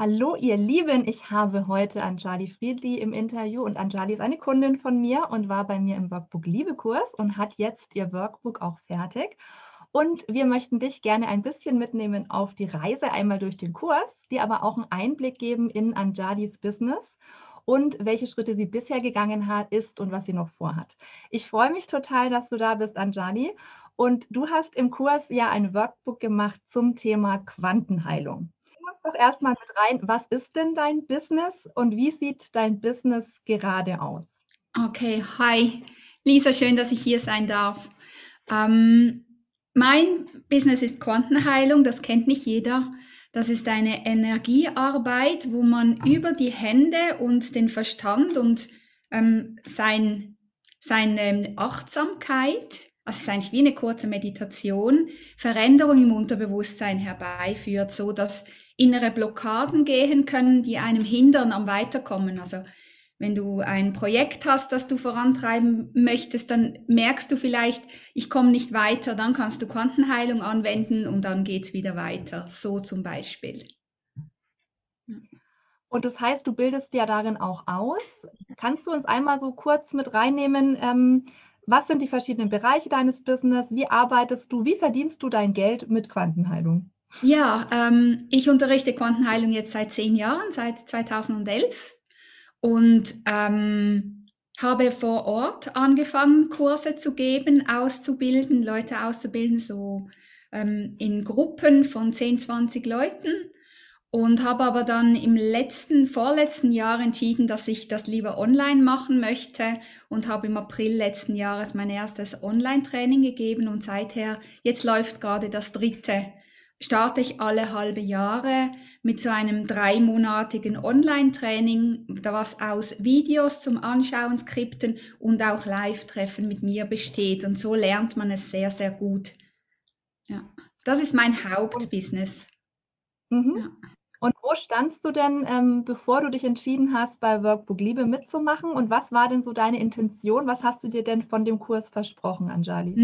Hallo ihr Lieben, ich habe heute Anjali Friedli im Interview und Anjali ist eine Kundin von mir und war bei mir im Workbook Liebekurs und hat jetzt ihr Workbook auch fertig. Und wir möchten dich gerne ein bisschen mitnehmen auf die Reise einmal durch den Kurs, dir aber auch einen Einblick geben in Anjalis Business und welche Schritte sie bisher gegangen hat, ist und was sie noch vorhat. Ich freue mich total, dass du da bist, Anjali. Und du hast im Kurs ja ein Workbook gemacht zum Thema Quantenheilung doch erstmal mit rein. Was ist denn dein Business und wie sieht dein Business gerade aus? Okay, hi. Lisa, schön, dass ich hier sein darf. Ähm, mein Business ist Quantenheilung, das kennt nicht jeder. Das ist eine Energiearbeit, wo man über die Hände und den Verstand und ähm, sein, seine Achtsamkeit, also es ist eigentlich wie eine kurze Meditation, Veränderung im Unterbewusstsein herbeiführt, so dass innere Blockaden gehen können, die einem hindern am Weiterkommen. Also wenn du ein Projekt hast, das du vorantreiben möchtest, dann merkst du vielleicht, ich komme nicht weiter, dann kannst du Quantenheilung anwenden und dann geht's wieder weiter. So zum Beispiel. Und das heißt, du bildest ja darin auch aus. Kannst du uns einmal so kurz mit reinnehmen, ähm, was sind die verschiedenen Bereiche deines Business? Wie arbeitest du? Wie verdienst du dein Geld mit Quantenheilung? Ja, ähm, ich unterrichte Quantenheilung jetzt seit zehn Jahren, seit 2011 und ähm, habe vor Ort angefangen, Kurse zu geben, auszubilden, Leute auszubilden, so ähm, in Gruppen von 10, 20 Leuten. Und habe aber dann im letzten, vorletzten Jahr entschieden, dass ich das lieber online machen möchte und habe im April letzten Jahres mein erstes Online-Training gegeben und seither, jetzt läuft gerade das dritte starte ich alle halbe Jahre mit so einem dreimonatigen Online-Training, was aus Videos zum Anschauen, Skripten und auch Live-Treffen mit mir besteht. Und so lernt man es sehr, sehr gut. Ja, das ist mein Hauptbusiness. Mhm. Ja. Und wo standst du denn, ähm, bevor du dich entschieden hast, bei Workbook Liebe mitzumachen? Und was war denn so deine Intention? Was hast du dir denn von dem Kurs versprochen, Anjali?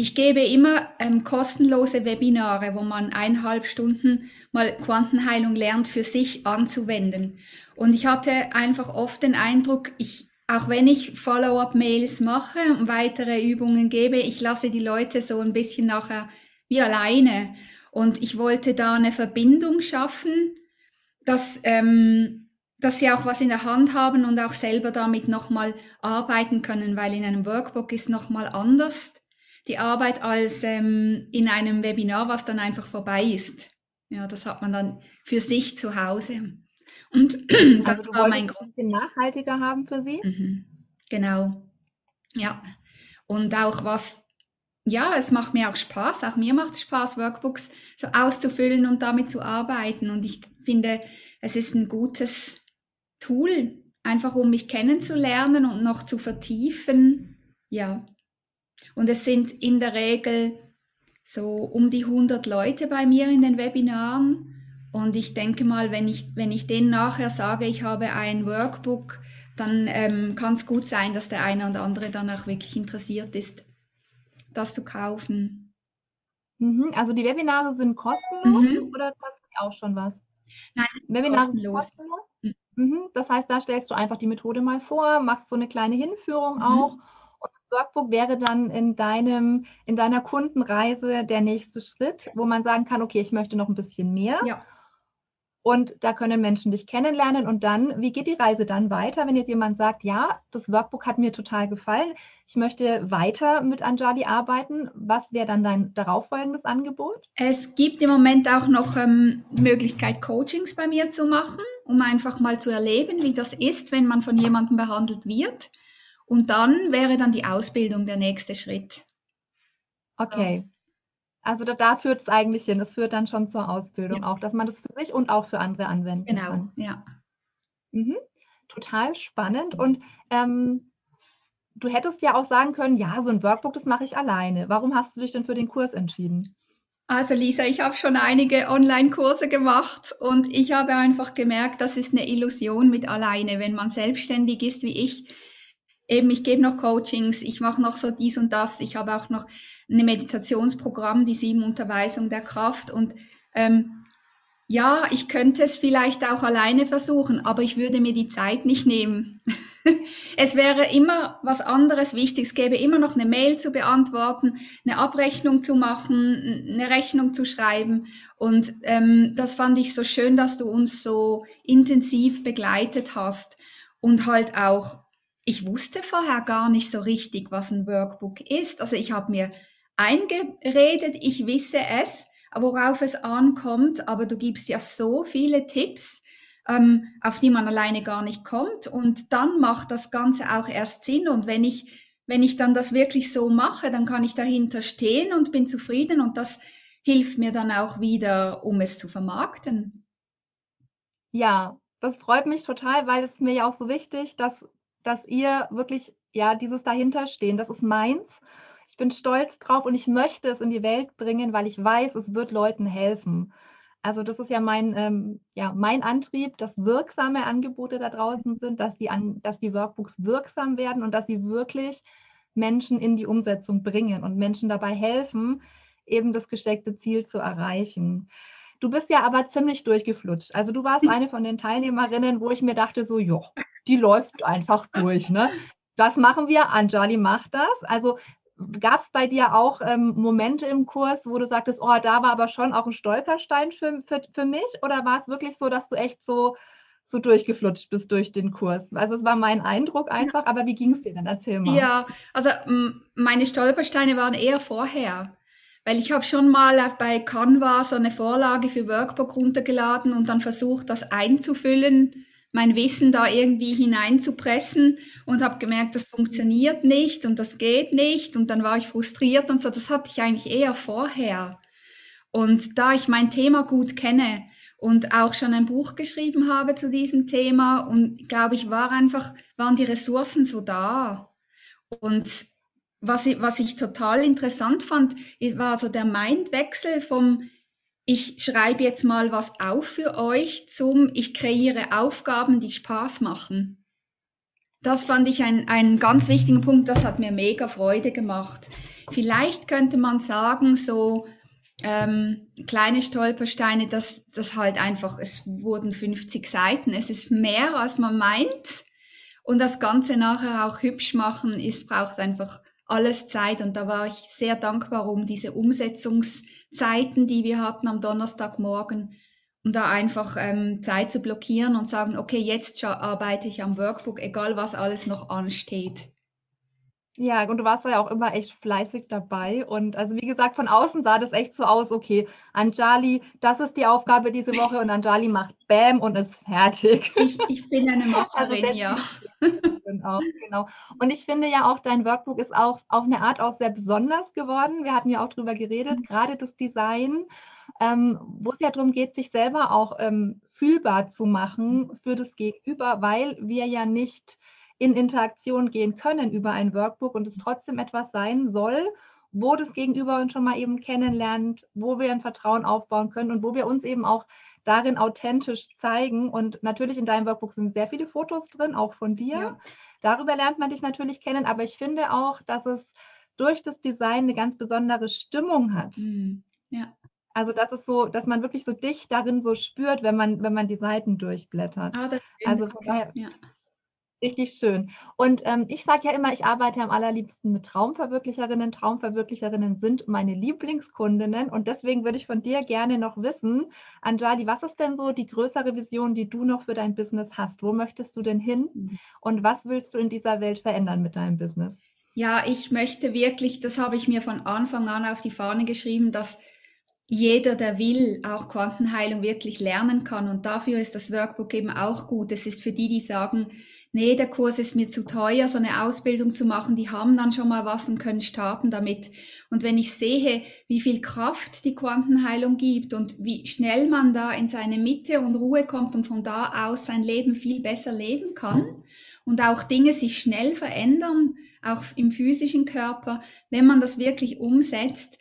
Ich gebe immer ähm, kostenlose Webinare, wo man eineinhalb Stunden mal Quantenheilung lernt, für sich anzuwenden. Und ich hatte einfach oft den Eindruck, ich, auch wenn ich Follow-up-Mails mache und weitere Übungen gebe, ich lasse die Leute so ein bisschen nachher wie alleine. Und ich wollte da eine Verbindung schaffen, dass, ähm, dass sie auch was in der Hand haben und auch selber damit nochmal arbeiten können, weil in einem Workbook ist nochmal anders die Arbeit als ähm, in einem Webinar, was dann einfach vorbei ist. Ja, das hat man dann für sich zu Hause. Und das also war mein Grund. nachhaltiger haben für Sie? Mhm. Genau. Ja. Und auch was, ja, es macht mir auch Spaß. Auch mir macht es Spaß, Workbooks so auszufüllen und damit zu arbeiten. Und ich finde, es ist ein gutes Tool, einfach um mich kennenzulernen und noch zu vertiefen. Ja. Und es sind in der Regel so um die 100 Leute bei mir in den Webinaren. Und ich denke mal, wenn ich, wenn ich denen nachher sage, ich habe ein Workbook, dann ähm, kann es gut sein, dass der eine oder andere dann auch wirklich interessiert ist, das zu kaufen. Mhm, also die Webinare sind kostenlos mhm. oder kosten die auch schon was? Nein, Webinare kostenlos. kostenlos. Mhm. Das heißt, da stellst du einfach die Methode mal vor, machst so eine kleine Hinführung mhm. auch Workbook wäre dann in, deinem, in deiner Kundenreise der nächste Schritt, wo man sagen kann, okay, ich möchte noch ein bisschen mehr. Ja. Und da können Menschen dich kennenlernen. Und dann, wie geht die Reise dann weiter, wenn jetzt jemand sagt, ja, das Workbook hat mir total gefallen, ich möchte weiter mit Anjali arbeiten. Was wäre dann dein darauffolgendes Angebot? Es gibt im Moment auch noch ähm, die Möglichkeit, Coachings bei mir zu machen, um einfach mal zu erleben, wie das ist, wenn man von jemandem behandelt wird. Und dann wäre dann die Ausbildung der nächste Schritt. Okay. Also da, da führt es eigentlich hin. Es führt dann schon zur Ausbildung ja. auch, dass man das für sich und auch für andere anwenden genau, kann. Genau, ja. Mhm. Total spannend. Und ähm, du hättest ja auch sagen können, ja, so ein Workbook, das mache ich alleine. Warum hast du dich denn für den Kurs entschieden? Also Lisa, ich habe schon einige Online-Kurse gemacht und ich habe einfach gemerkt, das ist eine Illusion mit alleine, wenn man selbstständig ist wie ich. Eben, ich gebe noch Coachings, ich mache noch so dies und das, ich habe auch noch ein Meditationsprogramm, die sieben Unterweisung der Kraft und ähm, ja, ich könnte es vielleicht auch alleine versuchen, aber ich würde mir die Zeit nicht nehmen. es wäre immer was anderes wichtig. Es gäbe immer noch eine Mail zu beantworten, eine Abrechnung zu machen, eine Rechnung zu schreiben. Und ähm, das fand ich so schön, dass du uns so intensiv begleitet hast und halt auch, ich wusste vorher gar nicht so richtig, was ein Workbook ist. Also ich habe mir eingeredet, ich wisse es, worauf es ankommt, aber du gibst ja so viele Tipps ähm, auf die man alleine gar nicht kommt. Und dann macht das Ganze auch erst Sinn. Und wenn ich, wenn ich dann das wirklich so mache, dann kann ich dahinter stehen und bin zufrieden und das hilft mir dann auch wieder, um es zu vermarkten. Ja, das freut mich total, weil es mir ja auch so wichtig, dass, dass ihr wirklich, ja, dieses dahinterstehen, das ist meins. Ich bin stolz drauf und ich möchte es in die Welt bringen, weil ich weiß, es wird Leuten helfen. Also das ist ja mein, ähm, ja, mein Antrieb, dass wirksame Angebote da draußen sind, dass die, an, dass die Workbooks wirksam werden und dass sie wirklich Menschen in die Umsetzung bringen und Menschen dabei helfen, eben das gesteckte Ziel zu erreichen. Du bist ja aber ziemlich durchgeflutscht. Also du warst eine von den Teilnehmerinnen, wo ich mir dachte, so, ja, die läuft einfach durch. Ne? Das machen wir, Anjali macht das. Also Gab es bei dir auch ähm, Momente im Kurs, wo du sagtest, oh, da war aber schon auch ein Stolperstein für, für, für mich? Oder war es wirklich so, dass du echt so, so durchgeflutscht bist durch den Kurs? Also es war mein Eindruck einfach, aber wie ging es dir denn? Erzähl mal. Ja, also meine Stolpersteine waren eher vorher. Weil ich habe schon mal bei Canva so eine Vorlage für Workbook runtergeladen und dann versucht, das einzufüllen mein Wissen da irgendwie hineinzupressen und habe gemerkt, das funktioniert nicht und das geht nicht und dann war ich frustriert und so. Das hatte ich eigentlich eher vorher. Und da ich mein Thema gut kenne und auch schon ein Buch geschrieben habe zu diesem Thema und glaube ich war einfach, waren die Ressourcen so da. Und was ich, was ich total interessant fand, war so der Mindwechsel vom ich schreibe jetzt mal was auf für euch zum, ich kreiere Aufgaben, die Spaß machen. Das fand ich einen ganz wichtigen Punkt, das hat mir mega Freude gemacht. Vielleicht könnte man sagen, so ähm, kleine Stolpersteine, dass das halt einfach, es wurden 50 Seiten, es ist mehr, als man meint. Und das Ganze nachher auch hübsch machen, ist, braucht einfach alles Zeit. Und da war ich sehr dankbar um diese Umsetzungszeiten, die wir hatten am Donnerstagmorgen, um da einfach ähm, Zeit zu blockieren und sagen, okay, jetzt arbeite ich am Workbook, egal was alles noch ansteht. Ja, und du warst ja auch immer echt fleißig dabei. Und also wie gesagt, von außen sah das echt so aus, okay, Anjali, das ist die Aufgabe diese Woche und Anjali macht Bam und ist fertig. Ich, ich bin eine also Macherin, also ja. Genau, genau. Und ich finde ja auch, dein Workbook ist auch auf eine Art auch sehr besonders geworden. Wir hatten ja auch drüber geredet, mhm. gerade das Design, ähm, wo es ja darum geht, sich selber auch ähm, fühlbar zu machen für das Gegenüber, weil wir ja nicht in Interaktion gehen können über ein Workbook und es trotzdem etwas sein soll, wo das Gegenüber uns schon mal eben kennenlernt, wo wir ein Vertrauen aufbauen können und wo wir uns eben auch darin authentisch zeigen. Und natürlich in deinem Workbook sind sehr viele Fotos drin, auch von dir. Ja. Darüber lernt man dich natürlich kennen, aber ich finde auch, dass es durch das Design eine ganz besondere Stimmung hat. Mhm. Ja. Also das ist so, dass man wirklich so dich darin so spürt, wenn man, wenn man die Seiten durchblättert. Ah, also von daher, ja. Richtig schön. Und ähm, ich sage ja immer, ich arbeite am allerliebsten mit Traumverwirklicherinnen. Traumverwirklicherinnen sind meine Lieblingskundinnen. Und deswegen würde ich von dir gerne noch wissen, Anjali, was ist denn so die größere Vision, die du noch für dein Business hast? Wo möchtest du denn hin? Mhm. Und was willst du in dieser Welt verändern mit deinem Business? Ja, ich möchte wirklich, das habe ich mir von Anfang an auf die Fahne geschrieben, dass jeder, der will, auch Quantenheilung wirklich lernen kann. Und dafür ist das Workbook eben auch gut. Es ist für die, die sagen, nee, der Kurs ist mir zu teuer, so eine Ausbildung zu machen, die haben dann schon mal was und können starten damit. Und wenn ich sehe, wie viel Kraft die Quantenheilung gibt und wie schnell man da in seine Mitte und Ruhe kommt und von da aus sein Leben viel besser leben kann und auch Dinge sich schnell verändern, auch im physischen Körper, wenn man das wirklich umsetzt,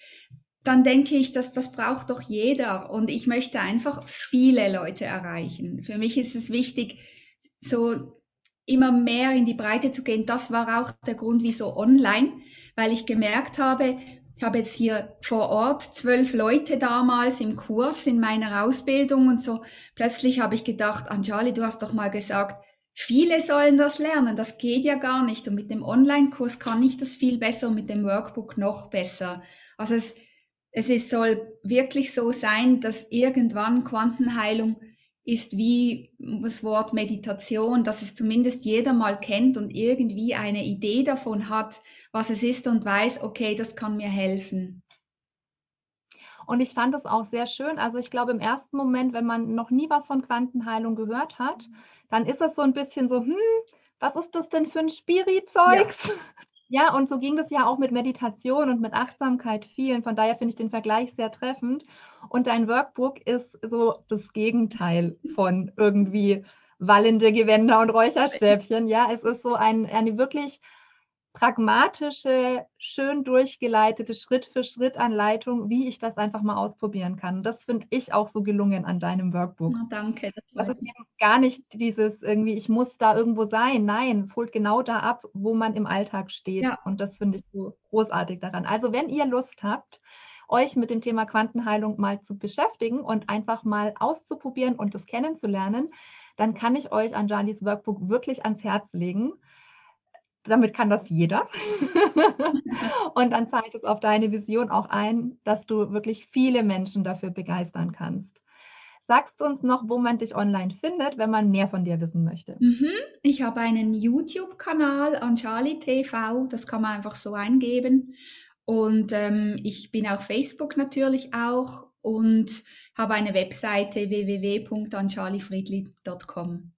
dann denke ich, dass das braucht doch jeder und ich möchte einfach viele Leute erreichen. Für mich ist es wichtig, so immer mehr in die Breite zu gehen. Das war auch der Grund, wieso online, weil ich gemerkt habe, ich habe jetzt hier vor Ort zwölf Leute damals im Kurs in meiner Ausbildung und so. Plötzlich habe ich gedacht, Anjali, du hast doch mal gesagt, viele sollen das lernen. Das geht ja gar nicht. Und mit dem Online-Kurs kann ich das viel besser und mit dem Workbook noch besser. Also es, es ist, soll wirklich so sein, dass irgendwann Quantenheilung ist wie das Wort Meditation, dass es zumindest jeder mal kennt und irgendwie eine Idee davon hat, was es ist und weiß, okay, das kann mir helfen. Und ich fand es auch sehr schön. Also ich glaube, im ersten Moment, wenn man noch nie was von Quantenheilung gehört hat, dann ist es so ein bisschen so, hm, was ist das denn für ein Spiri-Zeugs? Ja. Ja, und so ging das ja auch mit Meditation und mit Achtsamkeit vielen. Von daher finde ich den Vergleich sehr treffend. Und dein Workbook ist so das Gegenteil von irgendwie wallende Gewänder und Räucherstäbchen. Ja, es ist so ein, eine wirklich pragmatische, schön durchgeleitete Schritt-für-Schritt-Anleitung, wie ich das einfach mal ausprobieren kann. Das finde ich auch so gelungen an deinem Workbook. Oh, danke. Das, ist eben gar nicht dieses irgendwie, ich muss da irgendwo sein. Nein, es holt genau da ab, wo man im Alltag steht. Ja. Und das finde ich so großartig daran. Also wenn ihr Lust habt, euch mit dem Thema Quantenheilung mal zu beschäftigen und einfach mal auszuprobieren und das kennenzulernen, dann kann ich euch Anjalis Workbook wirklich ans Herz legen damit kann das jeder. und dann zahlt es auf deine Vision auch ein, dass du wirklich viele Menschen dafür begeistern kannst. Sagst du uns noch, wo man dich online findet, wenn man mehr von dir wissen möchte? Mhm. Ich habe einen YouTube-Kanal Anjali TV, das kann man einfach so eingeben. Und ähm, ich bin auf Facebook natürlich auch und habe eine Webseite www.anjalifriedli.com.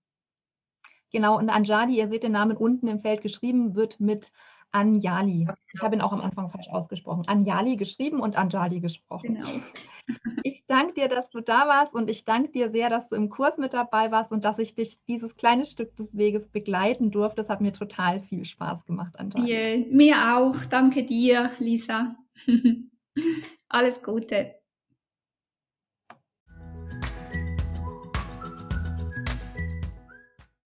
Genau, und Anjali, ihr seht den Namen unten im Feld geschrieben, wird mit Anjali. Ich habe ihn auch am Anfang falsch ausgesprochen. Anjali geschrieben und Anjali gesprochen. Genau. Ich danke dir, dass du da warst und ich danke dir sehr, dass du im Kurs mit dabei warst und dass ich dich dieses kleine Stück des Weges begleiten durfte. Das hat mir total viel Spaß gemacht, Anjali. Yeah, mir auch. Danke dir, Lisa. Alles Gute.